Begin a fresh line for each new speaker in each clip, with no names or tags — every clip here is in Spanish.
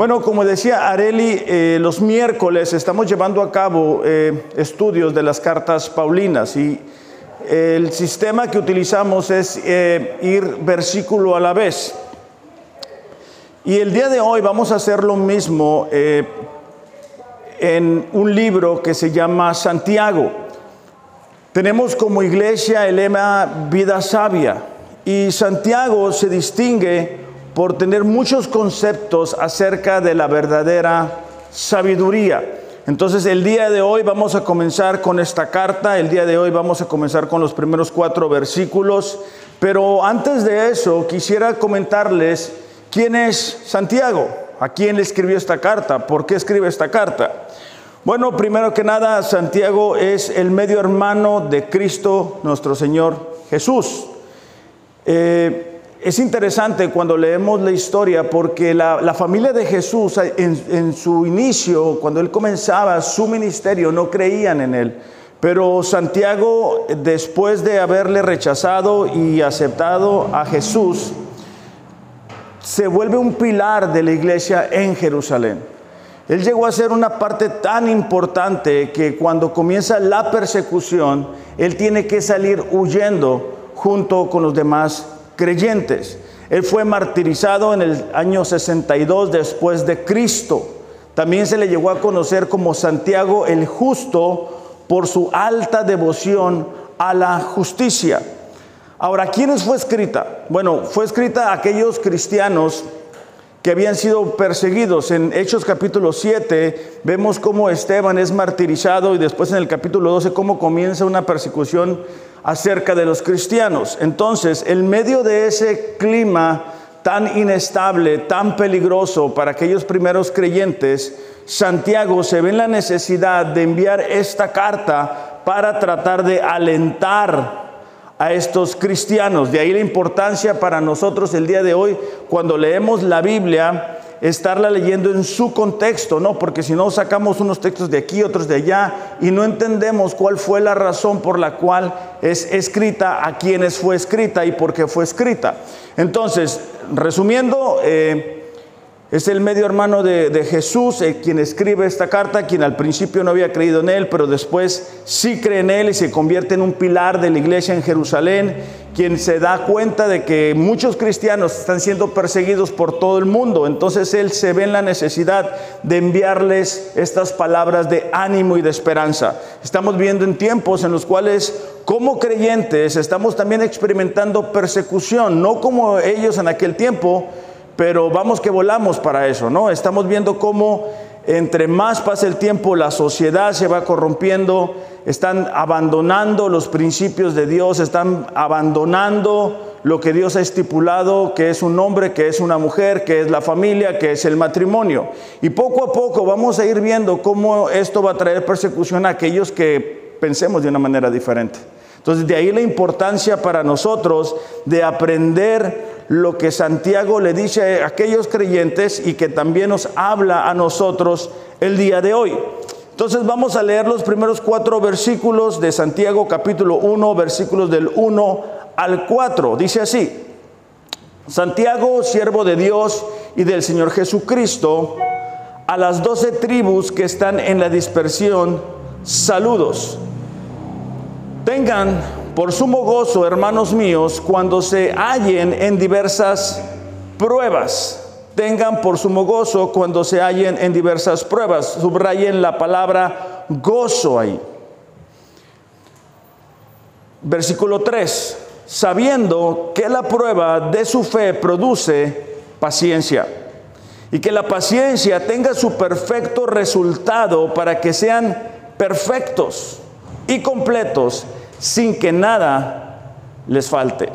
Bueno, como decía Areli, eh, los miércoles estamos llevando a cabo eh, estudios de las cartas paulinas y el sistema que utilizamos es eh, ir versículo a la vez. Y el día de hoy vamos a hacer lo mismo en un libro que se llama Santiago. Tenemos como iglesia el lema Vida Sabia y Santiago se distingue por tener muchos conceptos acerca de la verdadera sabiduría. Entonces el día de hoy vamos a comenzar con esta carta, el día de hoy vamos a comenzar con los primeros cuatro versículos, pero antes de eso quisiera comentarles quién es Santiago, a quién le escribió esta carta, por qué escribe esta carta. Bueno, primero que nada, Santiago es el medio hermano de Cristo nuestro Señor Jesús. Eh, es interesante cuando leemos la historia porque la, familia de Jesús en, su inicio, cuando él comenzaba su ministerio, no creían en él. Pero Santiago, después de haberle rechazado y aceptado a Jesús, se vuelve un pilar de la iglesia en Jerusalén. Él llegó a ser una parte tan importante que cuando comienza la persecución, él tiene que salir huyendo junto con los demás creyentes. Él fue martirizado en el año 62 después de Cristo. También se le llegó a conocer como Santiago el Justo por su alta devoción a la justicia. Ahora, ¿quiénes fue escrita? Bueno, fue escrita a aquellos cristianos que habían sido perseguidos. En Hechos capítulo 7 vemos cómo Esteban es martirizado y después en el capítulo 12 cómo comienza una persecución acerca de los cristianos. Entonces, en medio de ese clima tan inestable, tan peligroso para aquellos primeros creyentes, Santiago se ve en la necesidad de enviar esta carta para tratar de alentar a estos cristianos. De ahí la importancia para nosotros el día de hoy, cuando leemos la Biblia, estarla leyendo en su contexto, ¿no? Porque si no sacamos unos textos de aquí, otros de allá, y no entendemos cuál fue la razón por la cual es escrita, a quienes fue escrita y por qué fue escrita. Entonces, resumiendo, eh, es el medio hermano de, Jesús eh, quien escribe esta carta, quien al principio no había creído en él, pero después sí cree en él y se convierte en un pilar de la iglesia en Jerusalén, quien se da cuenta de que muchos cristianos están siendo perseguidos por todo el mundo. Entonces él se ve en la necesidad de enviarles estas palabras de ánimo y de esperanza. Estamos viendo en tiempos en los cuales como creyentes estamos también experimentando persecución, no como ellos en aquel tiempo, pero vamos que volamos para eso, ¿no? Estamos viendo cómo entre más pasa el tiempo la sociedad se va corrompiendo, están abandonando los principios de Dios, están abandonando lo que Dios ha estipulado, que es un hombre, que es una mujer, que es la familia, que es el matrimonio. Y poco a poco vamos a ir viendo cómo esto va a traer persecución a aquellos que pensemos de una manera diferente. Entonces de ahí la importancia para nosotros de aprender lo que Santiago le dice a aquellos creyentes y que también nos habla a nosotros el día de hoy. Entonces vamos a leer los primeros cuatro versículos de Santiago capítulo 1, versículos del 1 al 4. Dice así, Santiago, siervo de Dios y del Señor Jesucristo, a las doce tribus que están en la dispersión, saludos. Tengan por sumo gozo, hermanos míos, cuando se hallen en diversas pruebas. Tengan por sumo gozo cuando se hallen en diversas pruebas. Subrayen la palabra gozo ahí. Versículo 3. Sabiendo que la prueba de su fe produce paciencia. Y que la paciencia tenga su perfecto resultado para que sean perfectos y completos sin que nada les falte.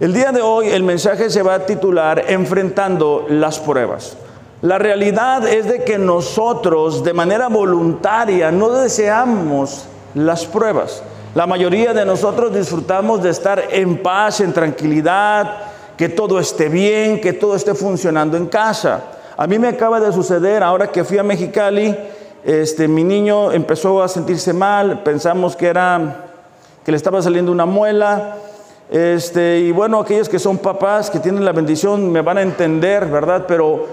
El día de hoy el mensaje se va a titular Enfrentando las pruebas. La realidad es de que nosotros de manera voluntaria no deseamos las pruebas. La mayoría de nosotros disfrutamos de estar en paz, en tranquilidad, que todo esté bien, que todo esté funcionando en casa. A mí me acaba de suceder ahora que fui a Mexicali, este, mi niño empezó a sentirse mal, pensamos que era que le estaba saliendo una muela. Este, y bueno, aquellos que son papás, que tienen la bendición, me van a entender, ¿verdad? Pero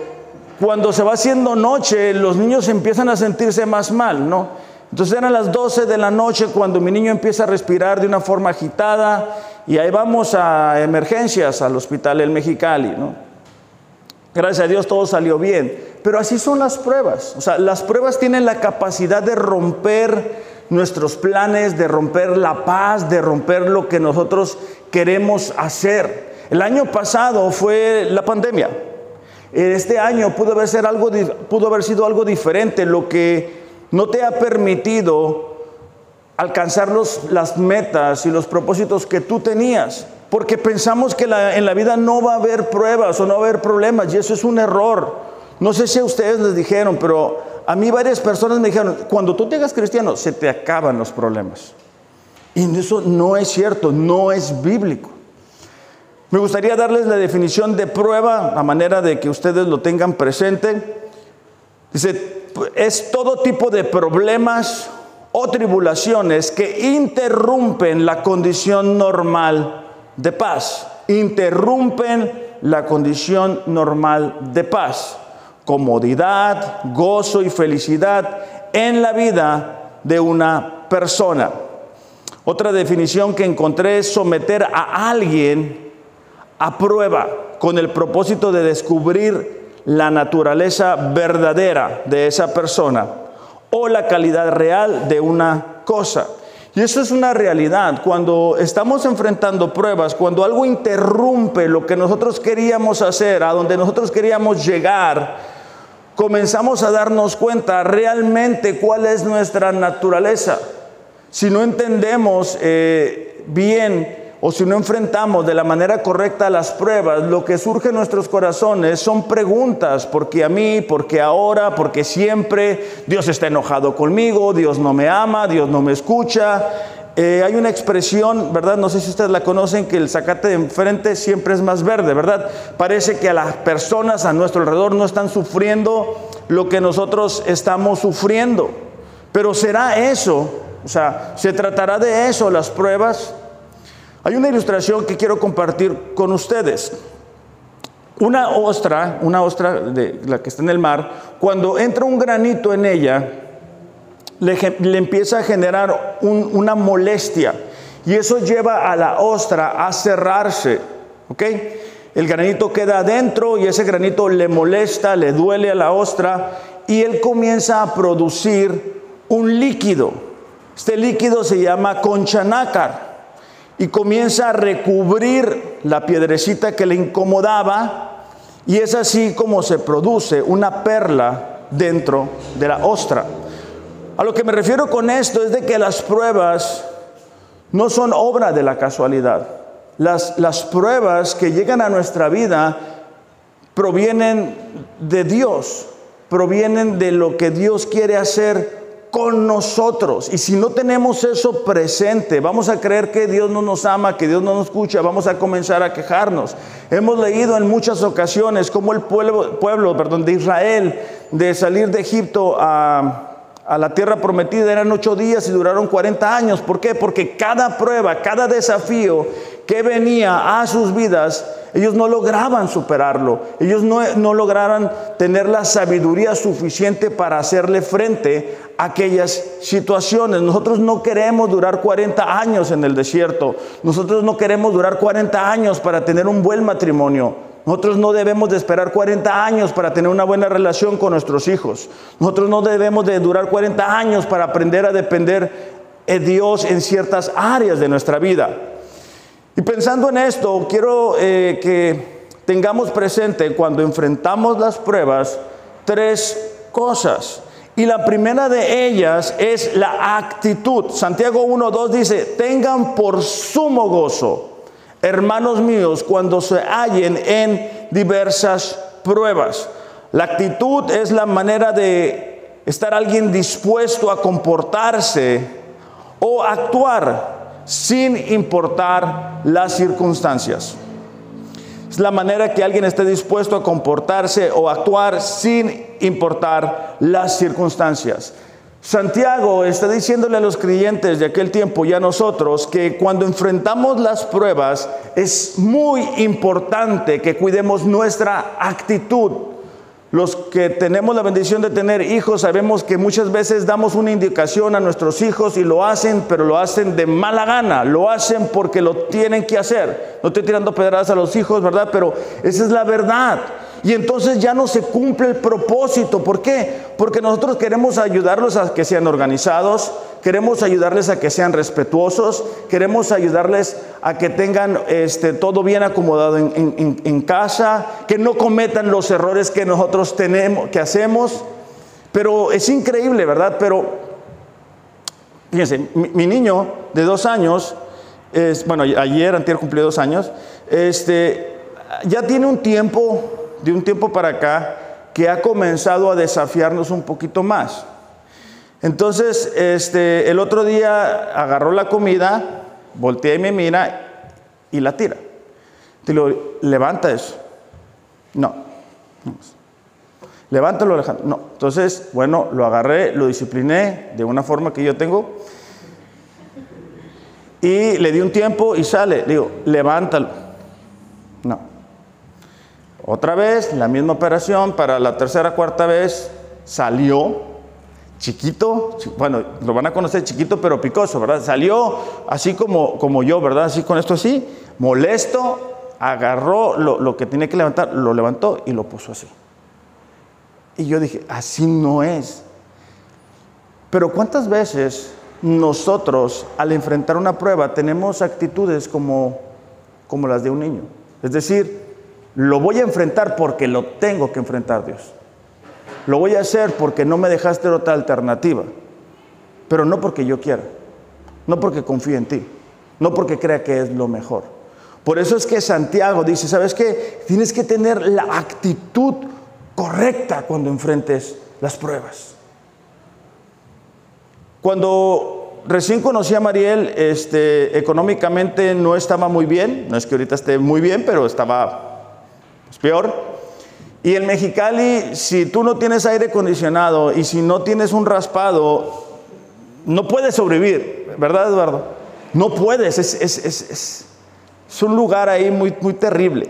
cuando se va haciendo noche, los niños empiezan a sentirse más mal, ¿no? Entonces eran las 12 de la noche cuando mi niño empieza a respirar de una forma agitada y ahí vamos a emergencias al hospital El Mexicali, ¿no? Gracias a Dios todo salió bien. Pero así son las pruebas. O sea, las pruebas tienen la capacidad de romper nuestros planes, de romper la paz, de romper lo que nosotros queremos hacer. El año pasado fue la pandemia. Este año pudo haber, sido algo diferente, lo que no te ha permitido alcanzar las metas y los propósitos que tú tenías. Porque pensamos que en la vida no va a haber pruebas o no va a haber problemas y eso es un error. No sé si a ustedes les dijeron, pero a mí varias personas me dijeron, cuando tú te cristiano, se te acaban los problemas. Y eso no es cierto, no es bíblico. Me gustaría darles la definición de prueba a manera de que ustedes lo tengan presente. Dice, es todo tipo de problemas o tribulaciones que interrumpen la condición normal de paz. Interrumpen la condición normal de paz. Comodidad, gozo y felicidad en la vida de una persona. Otra definición que encontré es someter a alguien a prueba con el propósito de descubrir la naturaleza verdadera de esa persona o la calidad real de una cosa. Y eso es una realidad. Cuando estamos enfrentando pruebas, cuando algo interrumpe lo que nosotros queríamos hacer, a donde nosotros queríamos llegar, comenzamos a darnos cuenta realmente cuál es nuestra naturaleza. Si no entendemos eh, bien o si no enfrentamos de la manera correcta las pruebas, lo que surge en nuestros corazones son preguntas, ¿por qué a mí? ¿Por qué ahora? ¿Por qué siempre? Dios está enojado conmigo, Dios no me ama, Dios no me escucha. Eh, hay una expresión, ¿verdad? No sé si ustedes la conocen, que el zacate de enfrente siempre es más verde, ¿verdad? Parece que a las personas a nuestro alrededor no están sufriendo lo que nosotros estamos sufriendo. Pero será eso, o sea, se tratará de eso, las pruebas. Hay una ilustración que quiero compartir con ustedes. Una ostra, una ostra de la que está en el mar, cuando entra un granito en ella, le, empieza a generar una molestia y eso lleva a la ostra a cerrarse, ¿ok? El granito queda adentro y ese granito le molesta, le duele a la ostra y él comienza a producir un líquido. Este líquido se llama conchanácar y comienza a recubrir la piedrecita que le incomodaba y es así como se produce una perla dentro de la ostra. A lo que me refiero con esto es de que las pruebas no son obra de la casualidad. Las, pruebas que llegan a nuestra vida provienen de Dios, provienen de lo que Dios quiere hacer con nosotros. Y si no tenemos eso presente, vamos a creer que Dios no nos ama, que Dios no nos escucha, vamos a comenzar a quejarnos. Hemos leído en muchas ocasiones cómo el pueblo, de Israel, de salir de Egipto a, a la tierra prometida, eran ocho días y duraron 40 años. ¿Por qué? Porque cada prueba, cada desafío que venía a sus vidas, ellos no lograban superarlo. Ellos no, no lograron tener la sabiduría suficiente para hacerle frente a aquellas situaciones. Nosotros no queremos durar 40 años en el desierto. Nosotros no queremos durar 40 años para tener un buen matrimonio. Nosotros no debemos de esperar 40 años para tener una buena relación con nuestros hijos. Nosotros no debemos de durar 40 años para aprender a depender de Dios en ciertas áreas de nuestra vida. Y pensando en esto, quiero eh, que tengamos presente cuando enfrentamos las pruebas tres cosas. Y la primera de ellas es la actitud. Santiago 1.2 dice, tengan por sumo gozo, hermanos míos, cuando se hallen en diversas pruebas. La actitud es la manera de estar alguien dispuesto a comportarse o actuar sin importar las circunstancias. Es la manera que alguien esté dispuesto a comportarse o actuar sin importar las circunstancias. Santiago está diciéndole a los creyentes de aquel tiempo y a nosotros que cuando enfrentamos las pruebas es muy importante que cuidemos nuestra actitud. Los que tenemos la bendición de tener hijos sabemos que muchas veces damos una indicación a nuestros hijos y lo hacen, pero lo hacen de mala gana, lo hacen porque lo tienen que hacer. No estoy tirando pedradas a los hijos, ¿verdad? Pero esa es la verdad. Y entonces ya no se cumple el propósito. ¿Por qué? Porque nosotros queremos ayudarlos a que sean organizados, queremos ayudarles a que sean respetuosos, queremos ayudarles a que tengan este, todo bien acomodado en, casa, que no cometan los errores que nosotros tenemos, que hacemos. Pero es increíble, ¿verdad? Pero, fíjense, mi, niño de dos años, bueno, ayer, antier cumplió dos años, este, ya tiene un tiempo de un tiempo para acá que ha comenzado a desafiarnos un poquito más. Entonces, este, el otro día agarró la comida, voltea y me mira y la tira. Te digo, levanta eso. No. Levántalo, Alejandro. No. Entonces, bueno, lo agarré, lo discipliné de una forma que yo tengo. Y le di un tiempo y sale. Le digo, levántalo. No. Otra vez, la misma operación, para la tercera, cuarta vez, salió chiquito, bueno, lo van a conocer chiquito pero picoso, ¿verdad? Salió así como, como yo, ¿verdad? Así con esto así, molesto, agarró lo, lo que tenía que levantar, lo levantó y lo puso así. Y yo dije, así no es. Pero ¿cuántas veces nosotros al enfrentar una prueba tenemos actitudes como, como las de un niño? Es decir, lo voy a enfrentar porque lo tengo que enfrentar, Dios. Lo voy a hacer porque no me dejaste otra alternativa. Pero no porque yo quiera. No porque confíe en ti. No porque crea que es lo mejor. Por eso es que Santiago dice, ¿sabes qué? Tienes que tener la actitud correcta cuando enfrentes las pruebas. Cuando recién conocí a Mariel, este, económicamente no estaba muy bien. No es que ahorita esté muy bien, pero estaba es peor. Y en Mexicali, si tú no tienes aire acondicionado y si no tienes un raspado, no puedes sobrevivir, ¿verdad, Eduardo? No puedes, es, es, es, es un lugar ahí muy, muy terrible.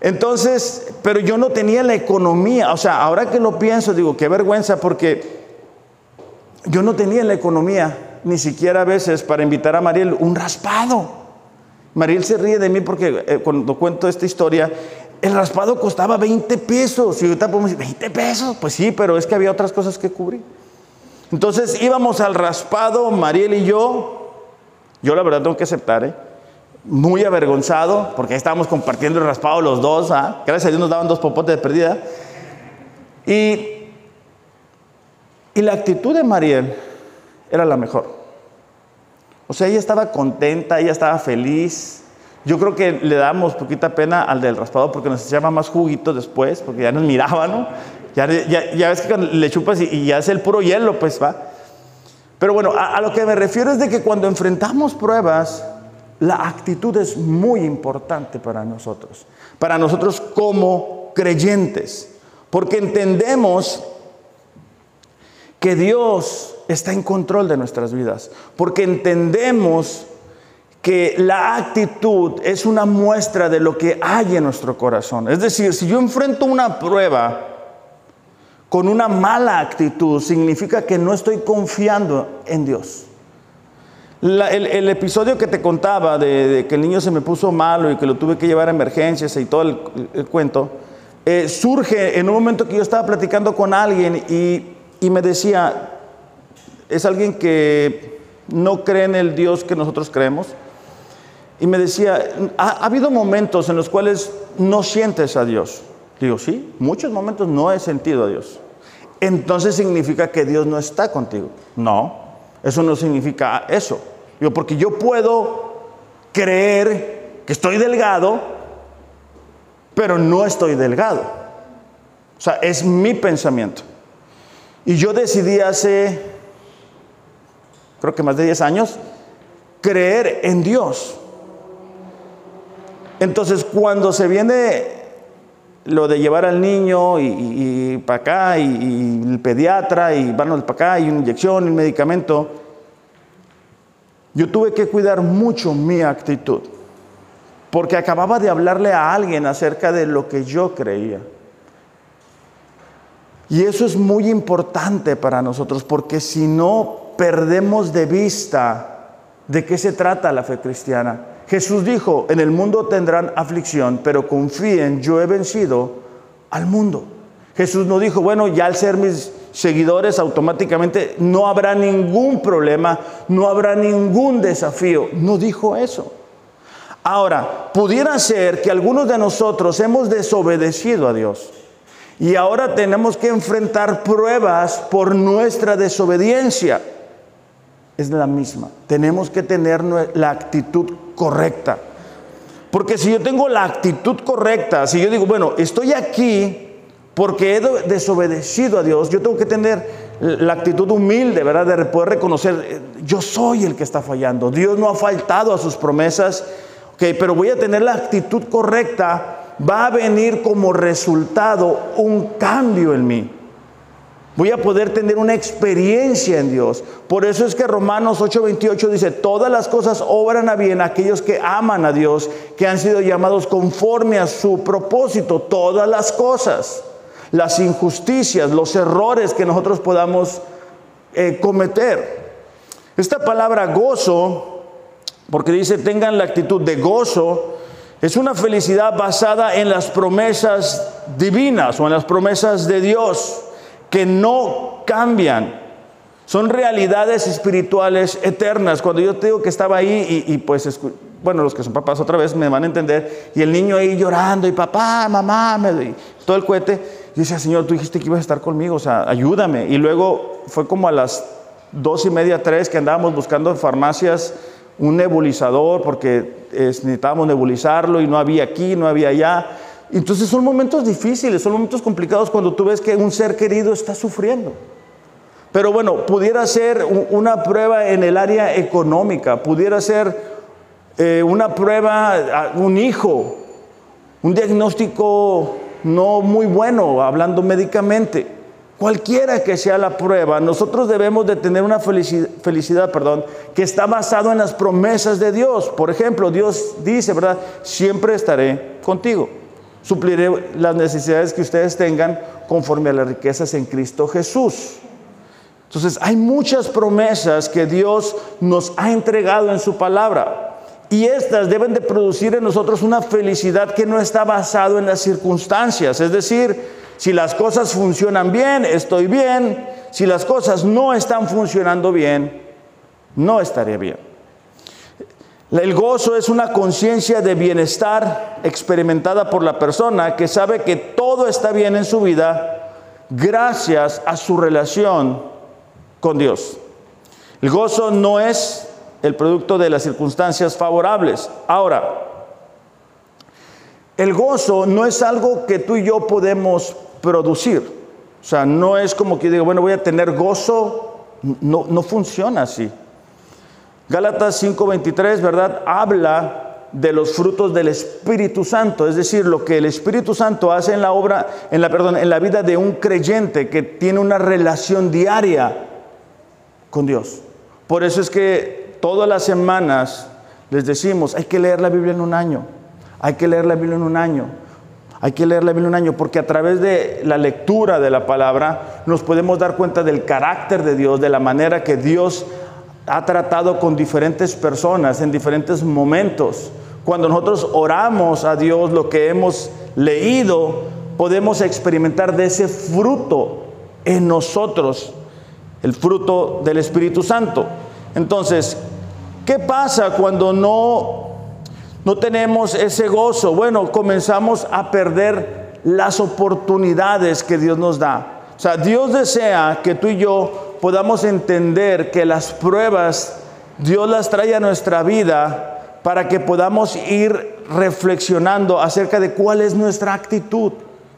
Entonces, pero yo no tenía la economía, o sea, ahora que lo pienso, digo, qué vergüenza, porque yo no tenía la economía, ni siquiera a veces para invitar a Mariel un raspado. Mariel se ríe de mí porque eh, cuando cuento esta historia, el raspado costaba 20 pesos. Y ahorita podemos decir, 20 pesos. Pues sí, pero es que había otras cosas que cubrir. Entonces íbamos al raspado, Mariel y yo. Yo la verdad tengo que aceptar, ¿eh? Muy avergonzado, porque estábamos compartiendo el raspado los dos. ¿ah? Gracias a Dios nos daban dos popotes de perdida. Y, y la actitud de Mariel era la mejor. O sea, ella estaba contenta, ella estaba feliz. Yo creo que le damos poquita pena al del raspado porque nos echaba más juguito después, porque ya nos miraba, ¿no? Ya, ya, ves que le chupas y, ya es el puro hielo, pues va. Pero bueno, a, a lo que me refiero es de que cuando enfrentamos pruebas, la actitud es muy importante para nosotros, para nosotros como creyentes, porque entendemos que Dios está en control de nuestras vidas, porque entendemos que la actitud es una muestra de lo que hay en nuestro corazón. Es decir, si yo enfrento una prueba con una mala actitud, significa que no estoy confiando en Dios. el, episodio que te contaba de, que el niño se me puso malo y que lo tuve que llevar a emergencias y todo el, cuento, eh, surge en un momento que yo estaba platicando con alguien y, y me decía, es alguien que no cree en el Dios que nosotros creemos y me decía, ha, habido momentos en los cuales no sientes a Dios. Digo, sí, muchos momentos no he sentido a Dios. Entonces significa que Dios no está contigo. No, eso no significa eso. Digo, porque yo puedo creer que estoy delgado, pero no estoy delgado. O sea, es mi pensamiento. Y yo decidí hace, creo que más de 10 años, creer en Dios. Entonces, cuando se viene lo de llevar al niño y, para acá, y, el pediatra, y van para acá, y una inyección, y un medicamento, yo tuve que cuidar mucho mi actitud, porque acababa de hablarle a alguien acerca de lo que yo creía. Y eso es muy importante para nosotros porque si no perdemos de vista de qué se trata la fe cristiana. Jesús dijo, en el mundo tendrán aflicción, pero confíen, yo he vencido al mundo. Jesús no dijo, bueno, ya al ser mis seguidores automáticamente no habrá ningún problema, no habrá ningún desafío. No dijo eso. Ahora, pudiera ser que algunos de nosotros hemos desobedecido a Dios y ahora tenemos que enfrentar pruebas por nuestra desobediencia. Es la misma. Tenemos que tener la actitud correcta. Porque si yo tengo la actitud correcta, si yo digo, bueno, estoy aquí porque he desobedecido a Dios, yo tengo que tener la actitud humilde, ¿verdad? De poder reconocer, eh, yo soy el que está fallando. Dios no ha faltado a sus promesas, ok, pero voy a tener la actitud correcta. Va a venir como resultado un cambio en mí. Voy a poder tener una experiencia en Dios. Por eso es que Romanos 8:28 dice, todas las cosas obran a bien aquellos que aman a Dios, que han sido llamados conforme a su propósito, todas las cosas las injusticias, los errores que nosotros podamos eh, cometer. Esta palabra gozo, porque dice tengan la actitud de gozo, es una felicidad basada en las promesas divinas o en las promesas de Dios que no cambian. Son realidades espirituales eternas. Cuando yo te digo que estaba ahí y, y pues, bueno, los que son papás otra vez me van a entender, y el niño ahí llorando y papá, mamá, me, todo el cohete, yo decía, Señor, tú dijiste que ibas a estar conmigo, o sea, ayúdame. Y luego fue como a las dos y media, tres, que andábamos buscando en farmacias un nebulizador, porque necesitábamos nebulizarlo y no había aquí, no había allá. Entonces son momentos difíciles, son momentos complicados cuando tú ves que un ser querido está sufriendo. Pero bueno, pudiera ser una prueba en el área económica, pudiera ser eh, una prueba, un hijo, un diagnóstico no muy bueno, hablando médicamente. Cualquiera que sea la prueba, nosotros debemos de tener una felicidad, felicidad, perdón, que está basado en las promesas de Dios. Por ejemplo, Dios dice, ¿verdad? Siempre estaré contigo. Supliré las necesidades que ustedes tengan conforme a las riquezas en Cristo Jesús. Entonces, hay muchas promesas que Dios nos ha entregado en su palabra. Y estas deben de producir en nosotros una felicidad que no está basado en las circunstancias. Es decir, si las cosas funcionan bien, estoy bien. Si las cosas no están funcionando bien, no estaré bien. El gozo es una conciencia de bienestar experimentada por la persona que sabe que todo está bien en su vida gracias a su relación con Dios. El gozo no es el producto de las circunstancias favorables. Ahora, el gozo no es algo que tú y yo podemos producir. O sea, no es como que digo, bueno, voy a tener gozo. No, no funciona así. Gálatas 5:23, ¿verdad? Habla de los frutos del Espíritu Santo, es decir, lo que el Espíritu Santo hace en la obra, en la perdón, en la vida de un creyente que tiene una relación diaria con Dios. Por eso es que todas las semanas les decimos, hay que leer la Biblia en un año, hay que leer la Biblia en un año, hay que leer la Biblia en un año, porque a través de la lectura de la palabra nos podemos dar cuenta del carácter de Dios, de la manera que Dios ha tratado con diferentes personas en diferentes momentos. Cuando nosotros oramos a Dios lo que hemos leído, podemos experimentar de ese fruto en nosotros, el fruto del Espíritu Santo. Entonces, ¿Qué pasa cuando no, no tenemos ese gozo? Bueno, comenzamos a perder las oportunidades que Dios nos da. O sea, Dios desea que tú y yo podamos entender que las pruebas Dios las trae a nuestra vida para que podamos ir reflexionando acerca de cuál es nuestra actitud.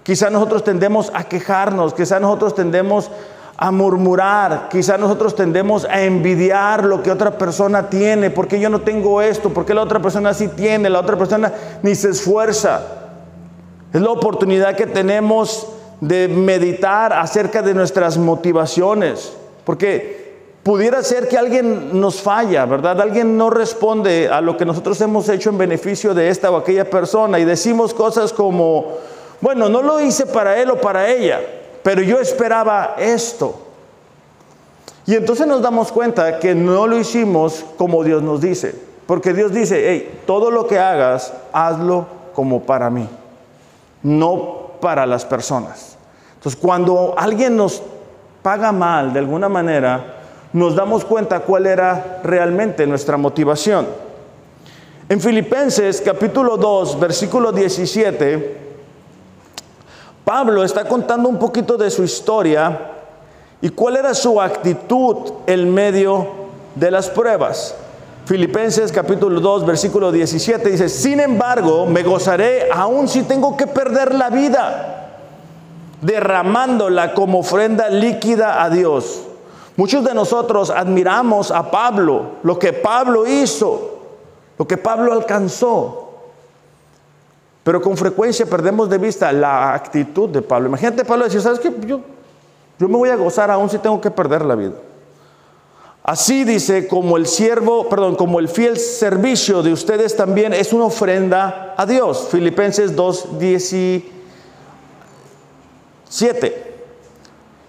Quizá nosotros tendemos a quejarnos, quizá nosotros tendemos a murmurar, quizá nosotros tendemos a envidiar lo que otra persona tiene, porque yo no tengo esto, porque la otra persona sí tiene, la otra persona ni se esfuerza. Es la oportunidad que tenemos de meditar acerca de nuestras motivaciones, porque pudiera ser que alguien nos falla, ¿verdad? Alguien no responde a lo que nosotros hemos hecho en beneficio de esta o aquella persona y decimos cosas como, bueno, no lo hice para él o para ella, pero yo esperaba esto. Y entonces nos damos cuenta que no lo hicimos como Dios nos dice, porque Dios dice, hey, todo lo que hagas, hazlo como para mí, no para las personas. Entonces, cuando alguien nos paga mal de alguna manera, nos damos cuenta cuál era realmente nuestra motivación. En Filipenses capítulo 2, versículo 17, Pablo está contando un poquito de su historia y cuál era su actitud en medio de las pruebas. Filipenses capítulo 2, versículo 17 dice, sin embargo, me gozaré aun si tengo que perder la vida, derramándola como ofrenda líquida a Dios Muchos de nosotros admiramos a Pablo, lo que Pablo hizo, lo que Pablo alcanzó. Pero con frecuencia perdemos de vista la actitud de Pablo. Imagínate Pablo decir, ¿sabes qué? Yo, yo me voy a gozar aún si tengo que perder la vida. Así dice, como el siervo, perdón, como el fiel servicio de ustedes también es una ofrenda a Dios. Filipenses 2, 17.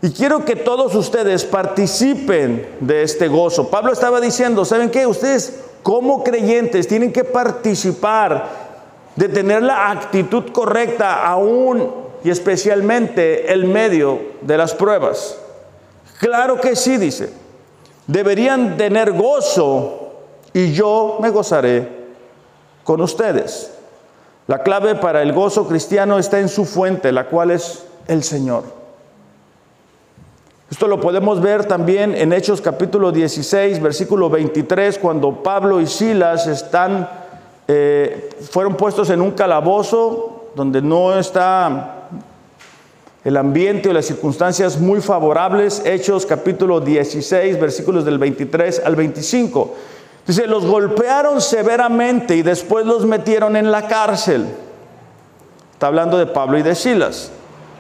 Y quiero que todos ustedes participen de este gozo. Pablo estaba diciendo, ¿saben qué? Ustedes como creyentes tienen que participar de tener la actitud correcta aún y especialmente el medio de las pruebas. Claro que sí, dice. Deberían tener gozo y yo me gozaré con ustedes. La clave para el gozo cristiano está en su fuente, la cual es el Señor. Esto lo podemos ver también en Hechos capítulo 16, versículo 23, cuando Pablo y Silas están, eh, fueron puestos en un calabozo donde no está el ambiente o las circunstancias muy favorables. Hechos capítulo 16, versículos del 23 al 25. Dice, los golpearon severamente y después los metieron en la cárcel. Está hablando de Pablo y de Silas.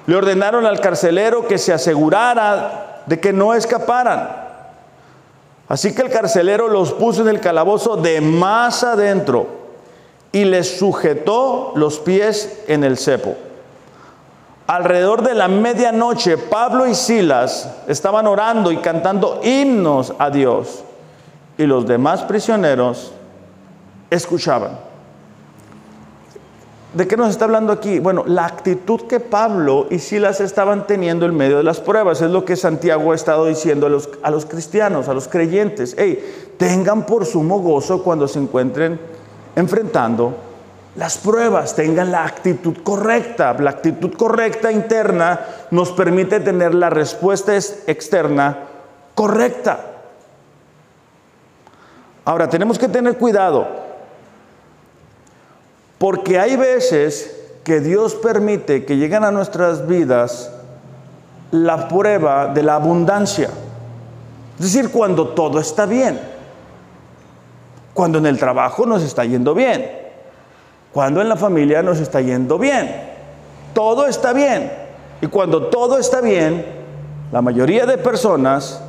Le ordenaron al carcelero que se asegurara de que no escaparan. Así que el carcelero los puso en el calabozo de más adentro y les sujetó los pies en el cepo. Alrededor de la medianoche, Pablo y Silas estaban orando y cantando himnos a Dios y los demás prisioneros escuchaban. ¿De qué nos está hablando aquí? Bueno, la actitud que Pablo y Silas estaban teniendo en medio de las pruebas es lo que Santiago ha estado diciendo a los, a los cristianos, a los creyentes. Hey, tengan por sumo gozo cuando se encuentren enfrentando las pruebas, tengan la actitud correcta. La actitud correcta interna nos permite tener la respuesta externa correcta. Ahora, tenemos que tener cuidado porque hay veces que Dios permite que lleguen a nuestras vidas la prueba de la abundancia. Es decir, cuando todo está bien. Cuando en el trabajo nos está yendo bien. Cuando en la familia nos está yendo bien. Todo está bien. Y cuando todo está bien, la mayoría de personas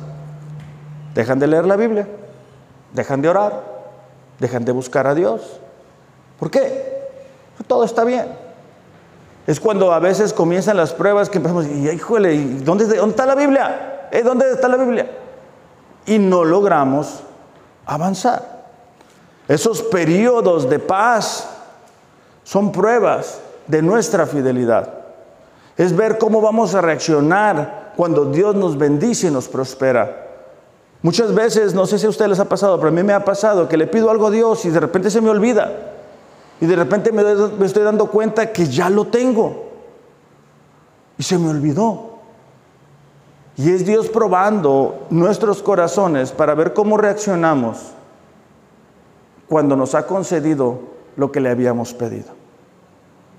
dejan de leer la Biblia, dejan de orar, dejan de buscar a Dios. ¿Por qué? Todo está bien. Es cuando a veces comienzan las pruebas que empezamos, y híjole, ¿dónde, ¿dónde está la Biblia? ¿Eh, ¿Dónde está la Biblia? Y no logramos avanzar. Esos periodos de paz son pruebas de nuestra fidelidad. Es ver cómo vamos a reaccionar cuando Dios nos bendice y nos prospera. Muchas veces, no sé si a ustedes les ha pasado, pero a mí me ha pasado que le pido algo a Dios y de repente se me olvida. Y de repente me, estoy dando cuenta que ya lo tengo. Y se me olvidó. Y es Dios probando nuestros corazones para ver cómo reaccionamos cuando nos ha concedido lo que le habíamos pedido.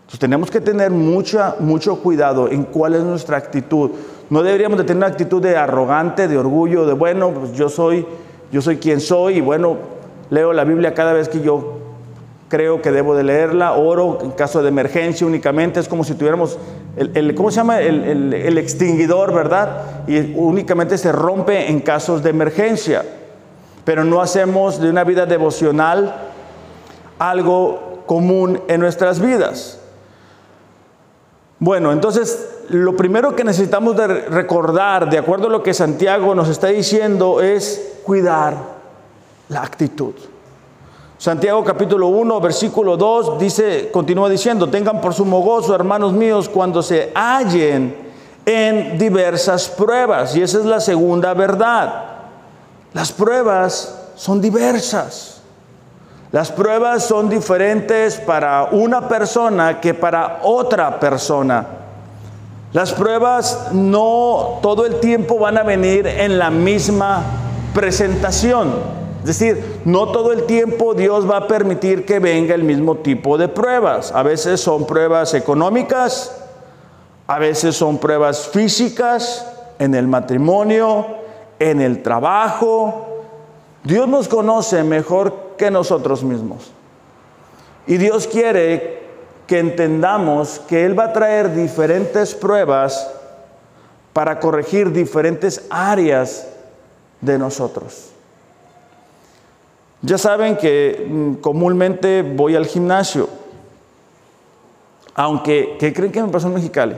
Entonces tenemos que tener mucha, mucho cuidado en cuál es nuestra actitud. No deberíamos de tener una actitud de arrogante, de orgullo, de bueno, pues yo soy, yo soy quien soy y bueno, leo la Biblia cada vez que yo creo que debo de leerla, oro en caso de emergencia únicamente, es como si tuviéramos, el, ¿cómo se llama? El, extinguidor, ¿verdad? Y únicamente se rompe en casos de emergencia, pero no hacemos de una vida devocional algo común en nuestras vidas. Bueno, entonces lo primero que necesitamos de recordar, de acuerdo a lo que Santiago nos está diciendo, es cuidar la actitud. Santiago capítulo 1, versículo 2 dice, continúa diciendo, tengan por sumo gozo, hermanos míos, cuando se hallen en diversas pruebas. Y esa es la segunda verdad. Las pruebas son diversas. Las pruebas son diferentes para una persona que para otra persona. Las pruebas no todo el tiempo van a venir en la misma presentación. Es decir, no todo el tiempo Dios va a permitir que venga el mismo tipo de pruebas. A veces son pruebas económicas, a veces son pruebas físicas, en el matrimonio, en el trabajo. Dios nos conoce mejor que nosotros mismos. Y Dios quiere que entendamos que Él va a traer diferentes pruebas para corregir diferentes áreas de nosotros. Ya saben que mm, comúnmente voy al gimnasio, aunque, ¿qué creen que me pasó en Mexicali?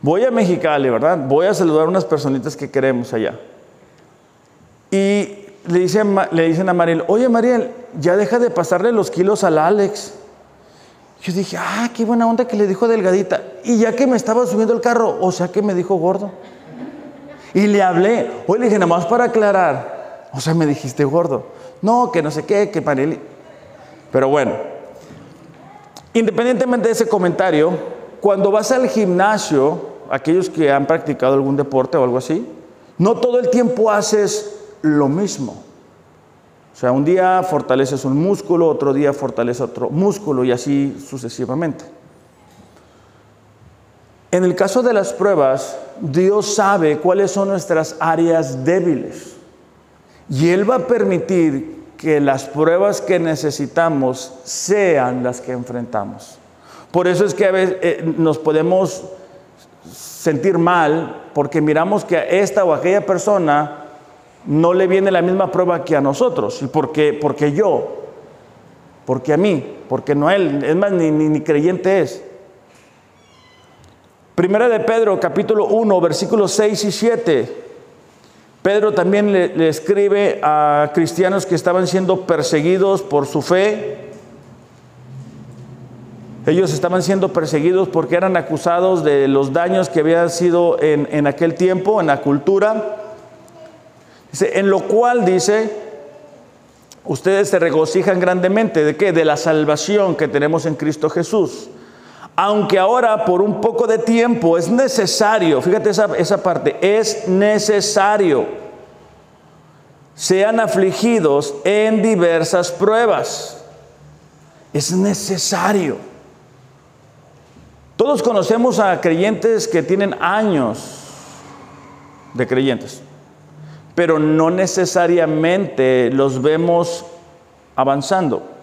Voy a Mexicali, ¿verdad? Voy a saludar a unas personitas que queremos allá. Y le, dicen, le dicen a Mariel, oye Mariel, ya deja de pasarle los kilos al Alex. Yo dije, ah, qué buena onda que le dijo delgadita. Y ya que me estaba subiendo el carro, o sea que me dijo gordo. Y le hablé, oye, le dije, nada más para aclarar, o sea, me dijiste gordo. No, que no sé qué, que panel. Pero bueno, independientemente de ese comentario, cuando vas al gimnasio, aquellos que han practicado algún deporte o algo así, no todo el tiempo haces lo mismo. O sea, un día fortaleces un músculo, otro día fortaleces otro músculo y así sucesivamente. En el caso de las pruebas, Dios sabe cuáles son nuestras áreas débiles. Y Él va a permitir que las pruebas que necesitamos sean las que enfrentamos. Por eso es que a veces eh, nos podemos sentir mal porque miramos que a esta o aquella persona no le viene la misma prueba que a nosotros. ¿Y por qué? Porque yo, porque a mí, porque no él, es más, ni, ni, ni creyente es. Primera de Pedro, capítulo 1, versículos 6 y 7. Pedro también le, escribe a cristianos que estaban siendo perseguidos por su fe. Ellos estaban siendo perseguidos porque eran acusados de los daños que habían sido en, en aquel tiempo, en la cultura. Dice, en lo cual dice, ustedes se regocijan grandemente. ¿De qué? De la salvación que tenemos en Cristo Jesús. Aunque ahora por un poco de tiempo es necesario, fíjate esa, esa parte, es necesario, sean afligidos en diversas pruebas. Es necesario. Todos conocemos a creyentes que tienen años de creyentes, pero no necesariamente los vemos avanzando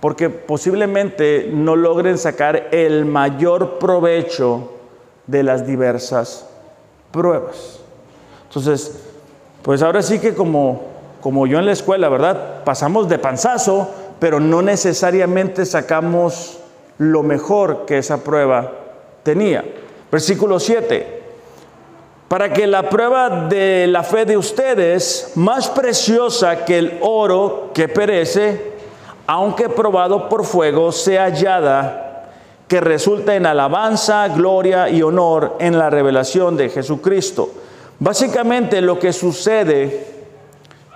porque posiblemente no logren sacar el mayor provecho de las diversas pruebas. Entonces, pues ahora sí que como, como yo en la escuela, ¿verdad? Pasamos de panzazo, pero no necesariamente sacamos lo mejor que esa prueba tenía. Versículo 7. Para que la prueba de la fe de ustedes, más preciosa que el oro que perece, aunque probado por fuego, sea hallada que resulta en alabanza, gloria y honor en la revelación de Jesucristo. Básicamente lo que sucede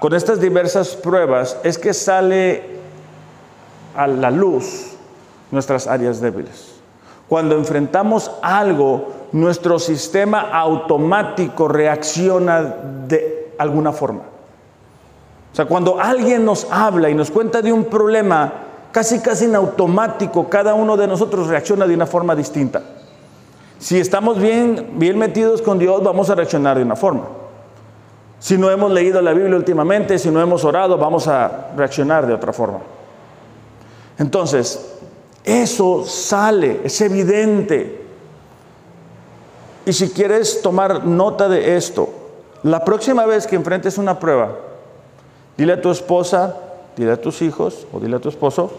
con estas diversas pruebas es que sale a la luz nuestras áreas débiles. Cuando enfrentamos algo, nuestro sistema automático reacciona de alguna forma. O sea, cuando alguien nos habla y nos cuenta de un problema, casi casi en automático, cada uno de nosotros reacciona de una forma distinta. Si estamos bien, bien metidos con Dios, vamos a reaccionar de una forma. Si no hemos leído la Biblia últimamente, si no hemos orado, vamos a reaccionar de otra forma. Entonces, eso sale, es evidente. Y si quieres tomar nota de esto, la próxima vez que enfrentes una prueba, Dile a tu esposa, dile a tus hijos o dile a tu esposo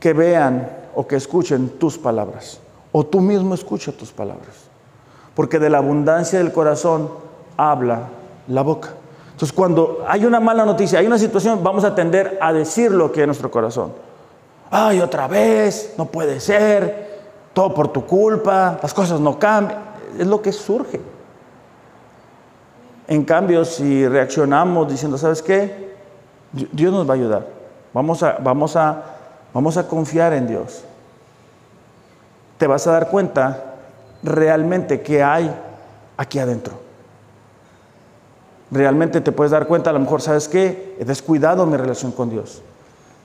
que vean o que escuchen tus palabras. O tú mismo escucha tus palabras. Porque de la abundancia del corazón habla la boca. Entonces cuando hay una mala noticia, hay una situación, vamos a tender a decir lo que es nuestro corazón. Ay, otra vez, no puede ser, todo por tu culpa, las cosas no cambian. Es lo que surge. En cambio, si reaccionamos diciendo, ¿sabes qué? Dios nos va a ayudar. Vamos a, vamos a, vamos a confiar en Dios. Te vas a dar cuenta realmente que hay aquí adentro. Realmente te puedes dar cuenta, a lo mejor, ¿sabes qué? He descuidado mi relación con Dios.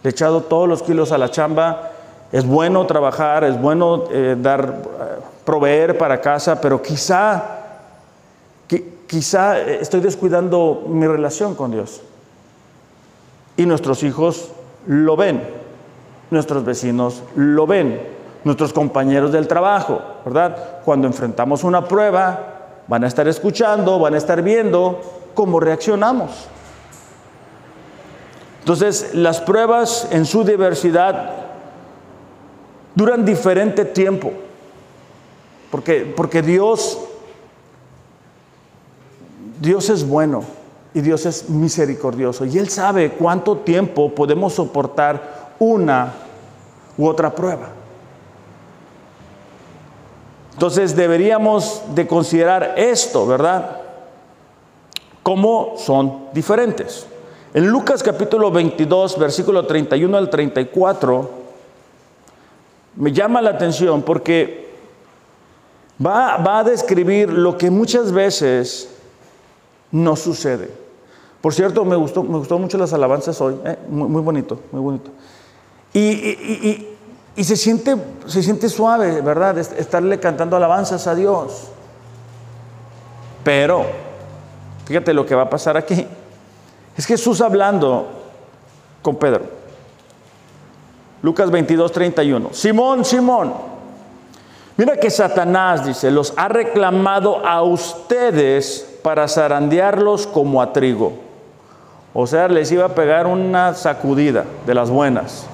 He echado todos los kilos a la chamba. Es bueno trabajar, es bueno eh, dar, eh, proveer para casa, pero quizá quizá eh, estoy descuidando mi relación con Dios. Y nuestros hijos lo ven, nuestros vecinos lo ven, nuestros compañeros del trabajo, ¿verdad? Cuando enfrentamos una prueba, van a estar escuchando, van a estar viendo cómo reaccionamos. Entonces, las pruebas en su diversidad duran diferente tiempo, porque, porque Dios Dios es bueno y Dios es misericordioso y Él sabe cuánto tiempo podemos soportar una u otra prueba. Entonces deberíamos de considerar esto, ¿verdad? Cómo son diferentes. En Lucas capítulo 22, versículo 31 al 34, me llama la atención porque va, va a describir lo que muchas veces no sucede. Por cierto, me gustó, me gustó mucho las alabanzas hoy, ¿eh? muy, bonito, muy bonito. Y, se, siente, se siente suave, ¿verdad? Estarle cantando alabanzas a Dios. Pero, fíjate lo que va a pasar aquí. Es Jesús hablando con Pedro. Lucas 22, 31. Simón, Simón, mira que Satanás, dice, los ha reclamado a ustedes para zarandearlos como a trigo. O sea, les iba a pegar una sacudida de las buenas.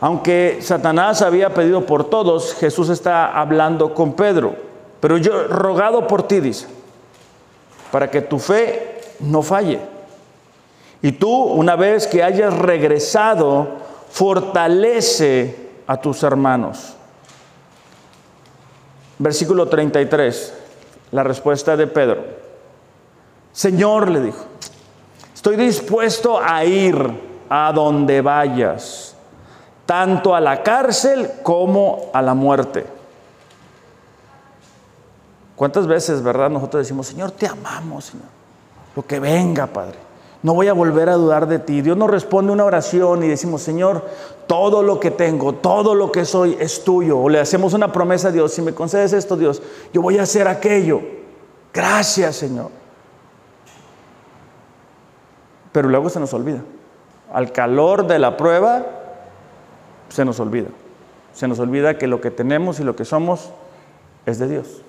Aunque Satanás había pedido por todos, Jesús está hablando con Pedro. Pero yo rogado por ti, dice, para que tu fe no falle. Y tú, una vez que hayas regresado, fortalece a tus hermanos. Versículo 33. La respuesta de Pedro, Señor, le dijo, estoy dispuesto a ir a donde vayas, tanto a la cárcel como a la muerte. ¿Cuántas veces, verdad, nosotros decimos, Señor, te amamos, Señor? Lo que venga, Padre. No voy a volver a dudar de ti. Dios nos responde una oración y decimos, Señor, todo lo que tengo, todo lo que soy es tuyo. O le hacemos una promesa a Dios, si me concedes esto, Dios, yo voy a hacer aquello. Gracias, Señor. Pero luego se nos olvida. Al calor de la prueba, se nos olvida. Se nos olvida que lo que tenemos y lo que somos es de Dios.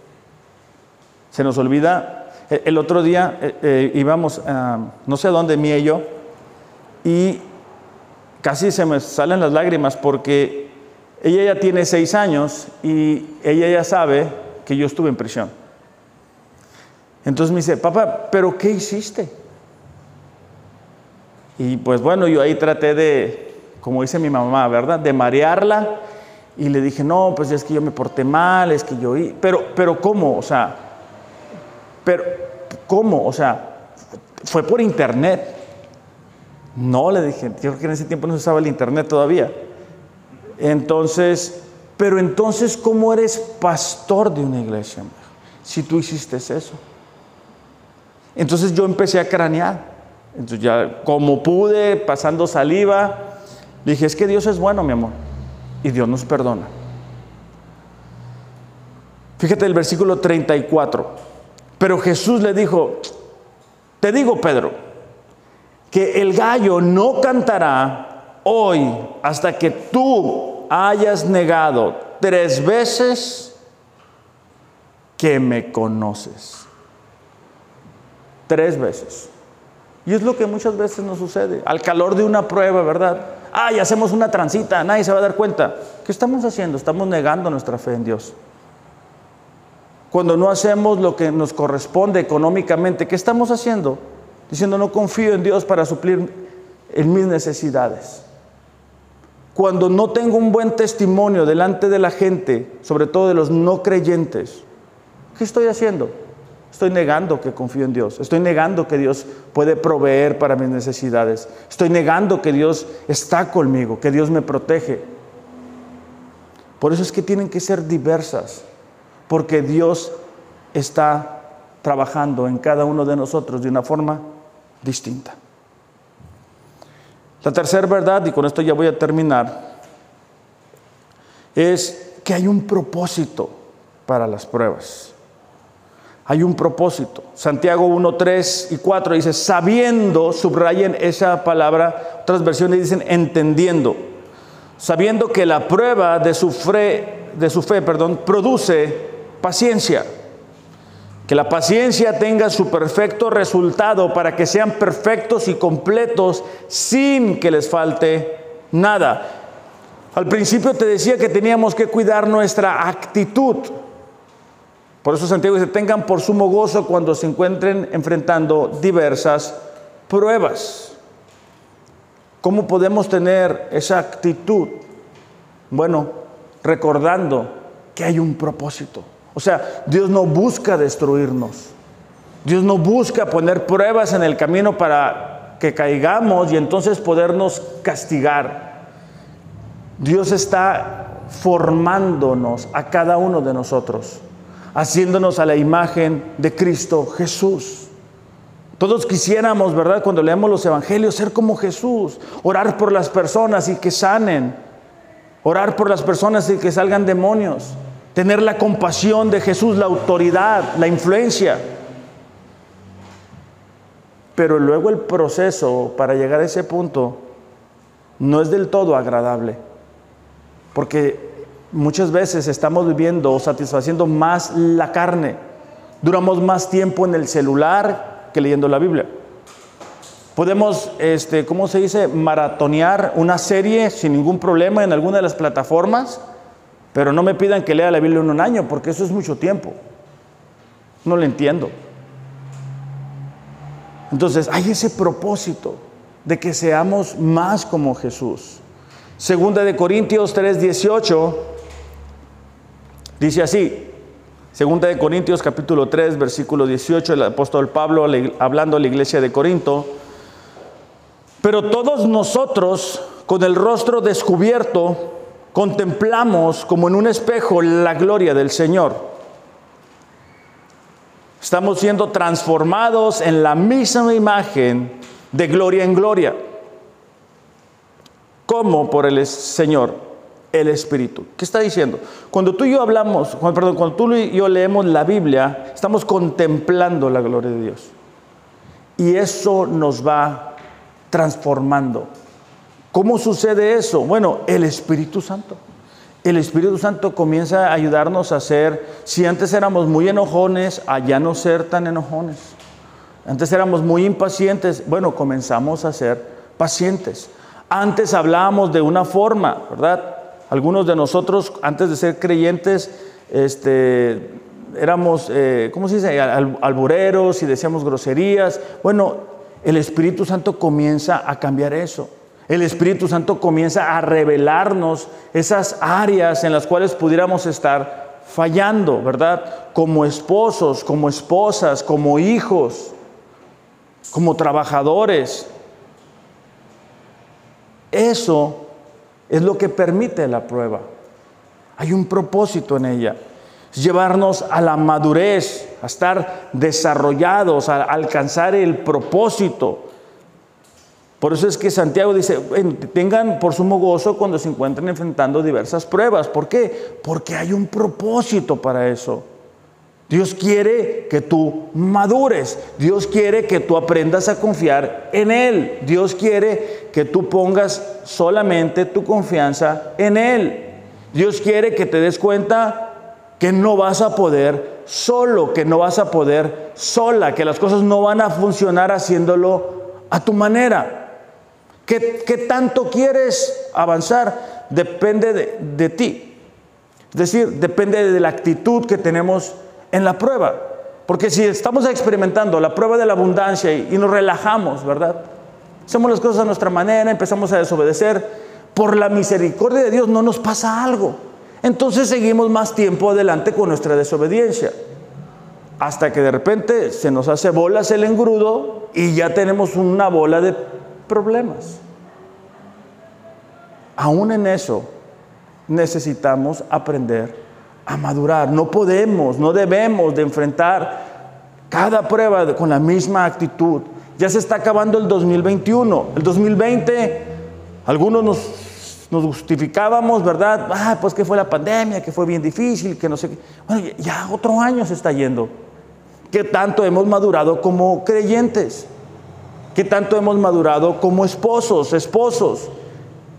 Se nos olvida el otro día eh, eh, íbamos, no sé dónde, mí y yo, y casi se me salen las lágrimas porque ella ya tiene seis años y ella ya sabe que yo estuve en prisión. Entonces me dice, papá, ¿pero qué hiciste? Y pues bueno, yo ahí traté de, como dice mi mamá, ¿verdad? De marearla. Y le dije, no, pues es que yo me porté mal, es que yo... Pero, pero ¿cómo? O sea, pero, ¿cómo? O sea, fue por internet. No, le dije, yo creo que en ese tiempo no se usaba el internet todavía. Entonces, pero entonces, ¿cómo eres pastor de una iglesia? Si tú hiciste eso. Entonces yo empecé a cranear. Entonces ya, como pude, pasando saliva, dije, es que Dios es bueno, mi amor. Y Dios nos perdona. Fíjate el versículo 34. Pero Jesús le dijo, te digo Pedro, que el gallo no cantará hoy hasta que tú hayas negado tres veces que me conoces. Tres veces. Y es lo que muchas veces nos sucede. Al calor de una prueba, ¿verdad? ay, hacemos una transita, nadie se va a dar cuenta. ¿Qué estamos haciendo? Estamos negando nuestra fe en Dios. Cuando no hacemos lo que nos corresponde económicamente, ¿qué estamos haciendo? Diciendo, no confío en Dios para suplir en mis necesidades. Cuando no tengo un buen testimonio delante de la gente, sobre todo de los no creyentes, ¿qué estoy haciendo? Estoy negando que confío en Dios. Estoy negando que Dios puede proveer para mis necesidades. Estoy negando que Dios está conmigo, que Dios me protege. Por eso es que tienen que ser diversas porque Dios está trabajando en cada uno de nosotros de una forma distinta. La tercera verdad, y con esto ya voy a terminar, es que hay un propósito para las pruebas. Hay un propósito. Santiago 1, 3 y 4 dice, sabiendo, subrayen esa palabra, otras versiones dicen entendiendo, sabiendo que la prueba de su fe, de su fe perdón, produce paciencia. Que la paciencia tenga su perfecto resultado para que sean perfectos y completos sin que les falte nada. Al principio te decía que teníamos que cuidar nuestra actitud. Por eso Santiago dice, tengan por sumo gozo cuando se encuentren enfrentando diversas pruebas. ¿Cómo podemos tener esa actitud? Bueno, recordando que hay un propósito. O sea, Dios no busca destruirnos. Dios no busca poner pruebas en el camino para que caigamos y entonces podernos castigar. Dios está formándonos a cada uno de nosotros, haciéndonos a la imagen de Cristo Jesús. Todos quisiéramos, ¿verdad? Cuando leemos los evangelios, ser como Jesús, orar por las personas y que sanen, orar por las personas y que salgan demonios tener la compasión de Jesús, la autoridad, la influencia. Pero luego el proceso para llegar a ese punto no es del todo agradable, porque muchas veces estamos viviendo o satisfaciendo más la carne, duramos más tiempo en el celular que leyendo la Biblia. Podemos, este, ¿cómo se dice?, maratonear una serie sin ningún problema en alguna de las plataformas pero no me pidan que lea la Biblia en un año, porque eso es mucho tiempo. No lo entiendo. Entonces, hay ese propósito de que seamos más como Jesús. Segunda de Corintios 3:18 dice así. Segunda de Corintios capítulo 3 versículo 18 el apóstol Pablo hablando a la iglesia de Corinto. Pero todos nosotros con el rostro descubierto contemplamos como en un espejo la gloria del Señor. Estamos siendo transformados en la misma imagen de gloria en gloria, como por el Señor, el Espíritu. ¿Qué está diciendo? Cuando tú y yo hablamos, perdón, cuando tú y yo leemos la Biblia, estamos contemplando la gloria de Dios. Y eso nos va transformando. ¿Cómo sucede eso? Bueno, el Espíritu Santo. El Espíritu Santo comienza a ayudarnos a ser, si antes éramos muy enojones, a ya no ser tan enojones. Antes éramos muy impacientes, bueno, comenzamos a ser pacientes. Antes hablábamos de una forma, ¿verdad? Algunos de nosotros, antes de ser creyentes, este, éramos, eh, ¿cómo se dice?, albureros y decíamos groserías. Bueno, el Espíritu Santo comienza a cambiar eso el Espíritu Santo comienza a revelarnos esas áreas en las cuales pudiéramos estar fallando, ¿verdad? Como esposos, como esposas, como hijos, como trabajadores. Eso es lo que permite la prueba. Hay un propósito en ella. llevarnos a la madurez, a estar desarrollados, a alcanzar el propósito por eso es que Santiago dice, tengan por sumo gozo cuando se encuentren enfrentando diversas pruebas. ¿Por qué? Porque hay un propósito para eso. Dios quiere que tú madures. Dios quiere que tú aprendas a confiar en Él. Dios quiere que tú pongas solamente tu confianza en Él. Dios quiere que te des cuenta que no vas a poder solo, que no vas a poder sola, que las cosas no van a funcionar haciéndolo a tu manera ¿Qué, tanto quieres avanzar? Depende de, de ti. Es decir, depende de la actitud que tenemos en la prueba. Porque si estamos experimentando la prueba de la abundancia y, y nos relajamos, ¿verdad? Hacemos las cosas a nuestra manera, empezamos a desobedecer, por la misericordia de Dios no nos pasa algo. Entonces seguimos más tiempo adelante con nuestra desobediencia. Hasta que de repente se nos hace bolas el engrudo y ya tenemos una bola de problemas. Aún en eso necesitamos aprender a madurar. No podemos, no debemos de enfrentar cada prueba con la misma actitud. Ya se está acabando el 2021. El 2020, algunos nos, justificábamos, ¿verdad? Ah, pues que fue la pandemia, que fue bien difícil, que no sé qué. Bueno, ya otro año se está yendo. ¿Qué tanto hemos madurado como creyentes? ¿Qué tanto hemos madurado como esposos, esposos?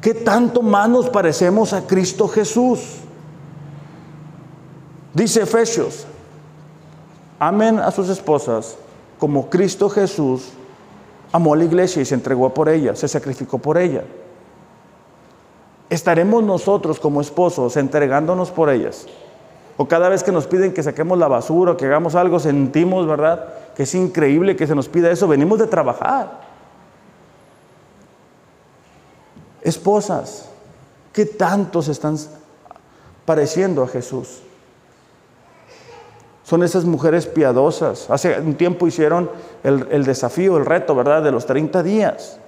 ¿Qué tanto más nos parecemos a Cristo Jesús? Dice Efesios, amen a sus esposas como Cristo Jesús amó a la iglesia y se entregó por ella, se sacrificó por ella. ¿Estaremos nosotros como esposos entregándonos por ellas? O cada vez que nos piden que saquemos la basura, que hagamos algo, sentimos, ¿verdad? Que es increíble que se nos pida eso. Venimos de trabajar. Esposas, ¿qué tantos están pareciendo a Jesús? Son esas mujeres piadosas. Hace un tiempo hicieron el, el, desafío, el reto, ¿verdad? De los 30 días.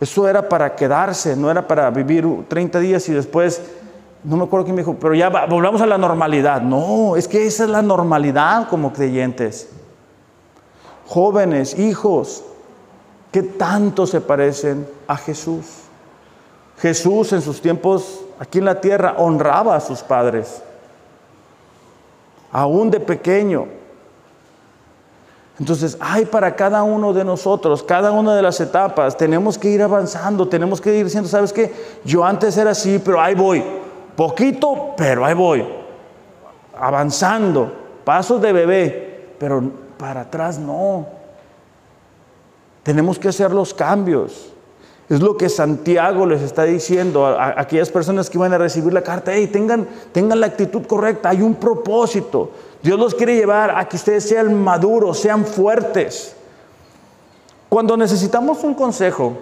Eso era para quedarse, no era para vivir 30 días y después, no me acuerdo quién me dijo, pero ya va, volvamos a la normalidad. No, es que esa es la normalidad como creyentes. Jóvenes, hijos, ¿qué tanto se parecen a Jesús? Jesús en sus tiempos aquí en la tierra honraba a sus padres, aún de pequeño. Entonces, hay para cada uno de nosotros, cada una de las etapas, tenemos que ir avanzando, tenemos que ir diciendo, ¿sabes qué? Yo antes era así, pero ahí voy. Poquito, pero ahí voy. Avanzando, pasos de bebé, pero para atrás no. Tenemos que hacer los cambios. Es lo que Santiago les está diciendo a, aquellas personas que van a recibir la carta. Hey, tengan, tengan la actitud correcta, hay un propósito. Dios los quiere llevar a que ustedes sean maduros, sean fuertes. Cuando necesitamos un consejo,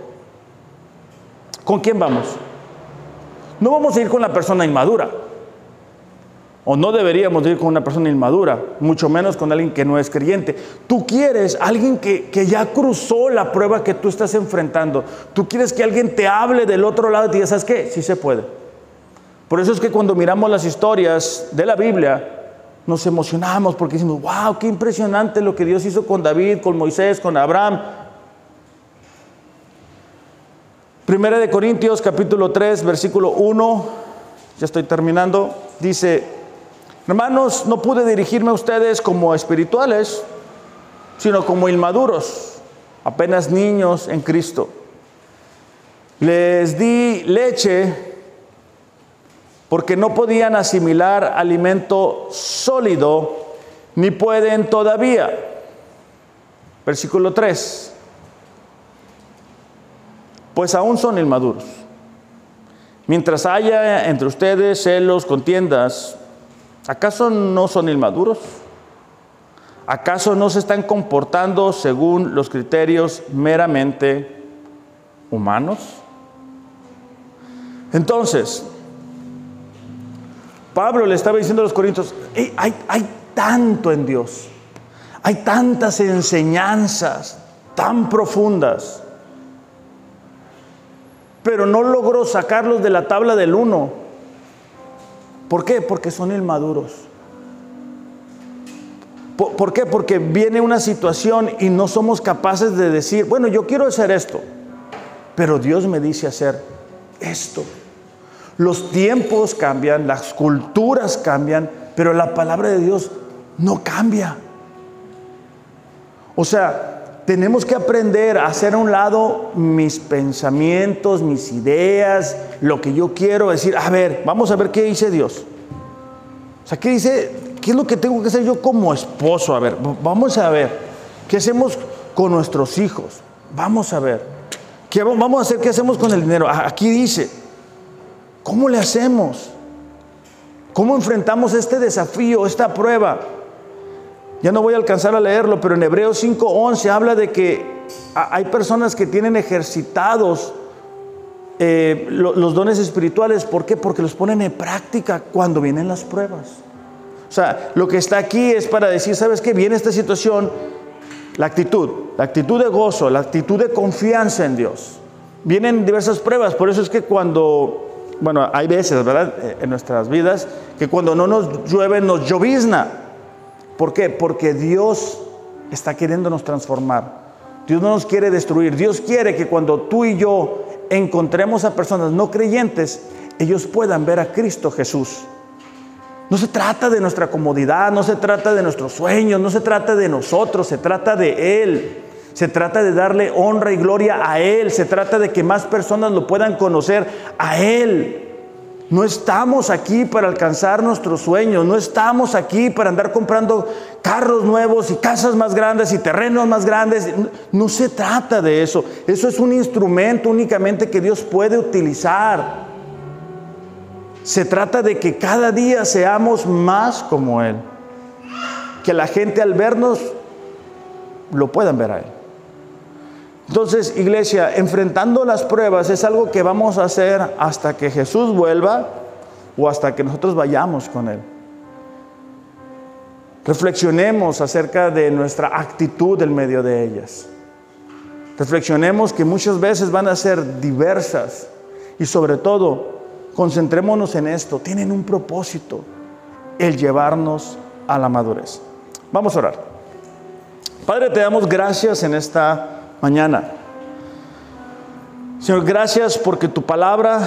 ¿con quién vamos? No vamos a ir con la persona inmadura. O no deberíamos ir con una persona inmadura, mucho menos con alguien que no es creyente. Tú quieres alguien que, que, ya cruzó la prueba que tú estás enfrentando. Tú quieres que alguien te hable del otro lado y te diga, ¿sabes qué? Sí se puede. Por eso es que cuando miramos las historias de la Biblia, nos emocionamos porque decimos, wow, qué impresionante lo que Dios hizo con David, con Moisés, con Abraham. Primera de Corintios capítulo 3, versículo 1, ya estoy terminando, dice, Hermanos, no pude dirigirme a ustedes como espirituales, sino como inmaduros, apenas niños en Cristo. Les di leche porque no podían asimilar alimento sólido, ni pueden todavía. Versículo 3. Pues aún son inmaduros. Mientras haya entre ustedes celos, contiendas, ¿Acaso no son inmaduros? ¿Acaso no se están comportando según los criterios meramente humanos? Entonces, Pablo le estaba diciendo a los corintios, hay, hay tanto en Dios, hay tantas enseñanzas tan profundas, pero no logró sacarlos de la tabla del uno ¿Por qué? Porque son inmaduros. ¿Por, qué? Porque viene una situación y no somos capaces de decir, bueno, yo quiero hacer esto, pero Dios me dice hacer esto. Los tiempos cambian, las culturas cambian, pero la palabra de Dios no cambia. O sea, tenemos que aprender a hacer a un lado mis pensamientos, mis ideas, lo que yo quiero decir. A ver, vamos a ver qué dice Dios. O sea, ¿qué dice? ¿Qué es lo que tengo que hacer yo como esposo? A ver, vamos a ver. ¿Qué hacemos con nuestros hijos? Vamos a ver. ¿Qué vamos a hacer? ¿Qué hacemos con el dinero? Aquí dice, ¿cómo le hacemos? ¿Cómo enfrentamos este desafío, esta prueba? Ya no voy a alcanzar a leerlo, pero en Hebreos 5:11 habla de que hay personas que tienen ejercitados eh, los dones espirituales. ¿Por qué? Porque los ponen en práctica cuando vienen las pruebas. O sea, lo que está aquí es para decir, ¿sabes qué? Viene esta situación, la actitud, la actitud de gozo, la actitud de confianza en Dios. Vienen diversas pruebas, por eso es que cuando, bueno, hay veces, ¿verdad? Eh, en nuestras vidas, que cuando no nos llueve, nos llovizna. ¿Por qué? Porque Dios está queriéndonos transformar. Dios no nos quiere destruir. Dios quiere que cuando tú y yo encontremos a personas no creyentes, ellos puedan ver a Cristo Jesús. No se trata de nuestra comodidad, no se trata de nuestros sueños, no se trata de nosotros, se trata de Él. Se trata de darle honra y gloria a Él. Se trata de que más personas lo puedan conocer a Él. No estamos aquí para alcanzar nuestros sueños, no estamos aquí para andar comprando carros nuevos y casas más grandes y terrenos más grandes. No se trata de eso. Eso es un instrumento únicamente que Dios puede utilizar. Se trata de que cada día seamos más como Él. Que la gente al vernos lo puedan ver a Él. Entonces, iglesia, enfrentando las pruebas es algo que vamos a hacer hasta que Jesús vuelva o hasta que nosotros vayamos con Él. Reflexionemos acerca de nuestra actitud en medio de ellas. Reflexionemos que muchas veces van a ser diversas y sobre todo, concentrémonos en esto. Tienen un propósito, el llevarnos a la madurez. Vamos a orar. Padre, te damos gracias en esta mañana. Señor, gracias porque tu palabra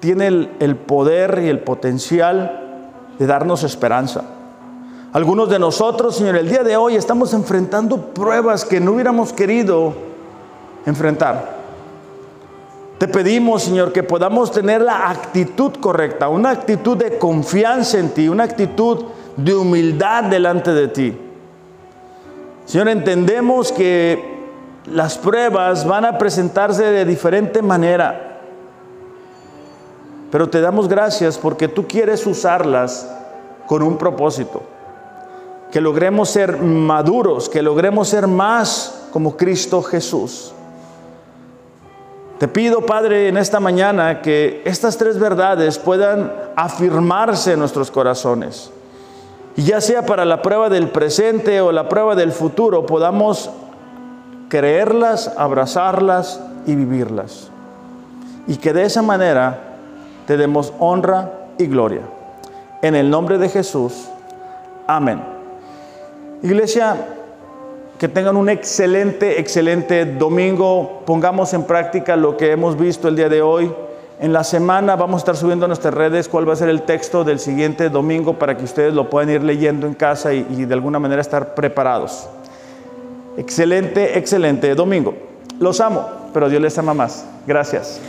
tiene el, el, poder y el potencial de darnos esperanza. Algunos de nosotros, Señor, el día de hoy estamos enfrentando pruebas que no hubiéramos querido enfrentar. Te pedimos, Señor, que podamos tener la actitud correcta, una actitud de confianza en ti, una actitud de humildad delante de ti. Señor, entendemos que las pruebas van a presentarse de diferente manera, pero te damos gracias porque tú quieres usarlas con un propósito, que logremos ser maduros, que logremos ser más como Cristo Jesús. Te pido, Padre, en esta mañana que estas tres verdades puedan afirmarse en nuestros corazones ya sea para la prueba del presente o la prueba del futuro, podamos creerlas, abrazarlas y vivirlas. Y que de esa manera te demos honra y gloria. En el nombre de Jesús. Amén. Iglesia, que tengan un excelente, excelente domingo. Pongamos en práctica lo que hemos visto el día de hoy. En la semana vamos a estar subiendo a nuestras redes cuál va a ser el texto del siguiente domingo para que ustedes lo puedan ir leyendo en casa y, y de alguna manera estar preparados. Excelente, excelente domingo. Los amo, pero Dios les ama más. Gracias.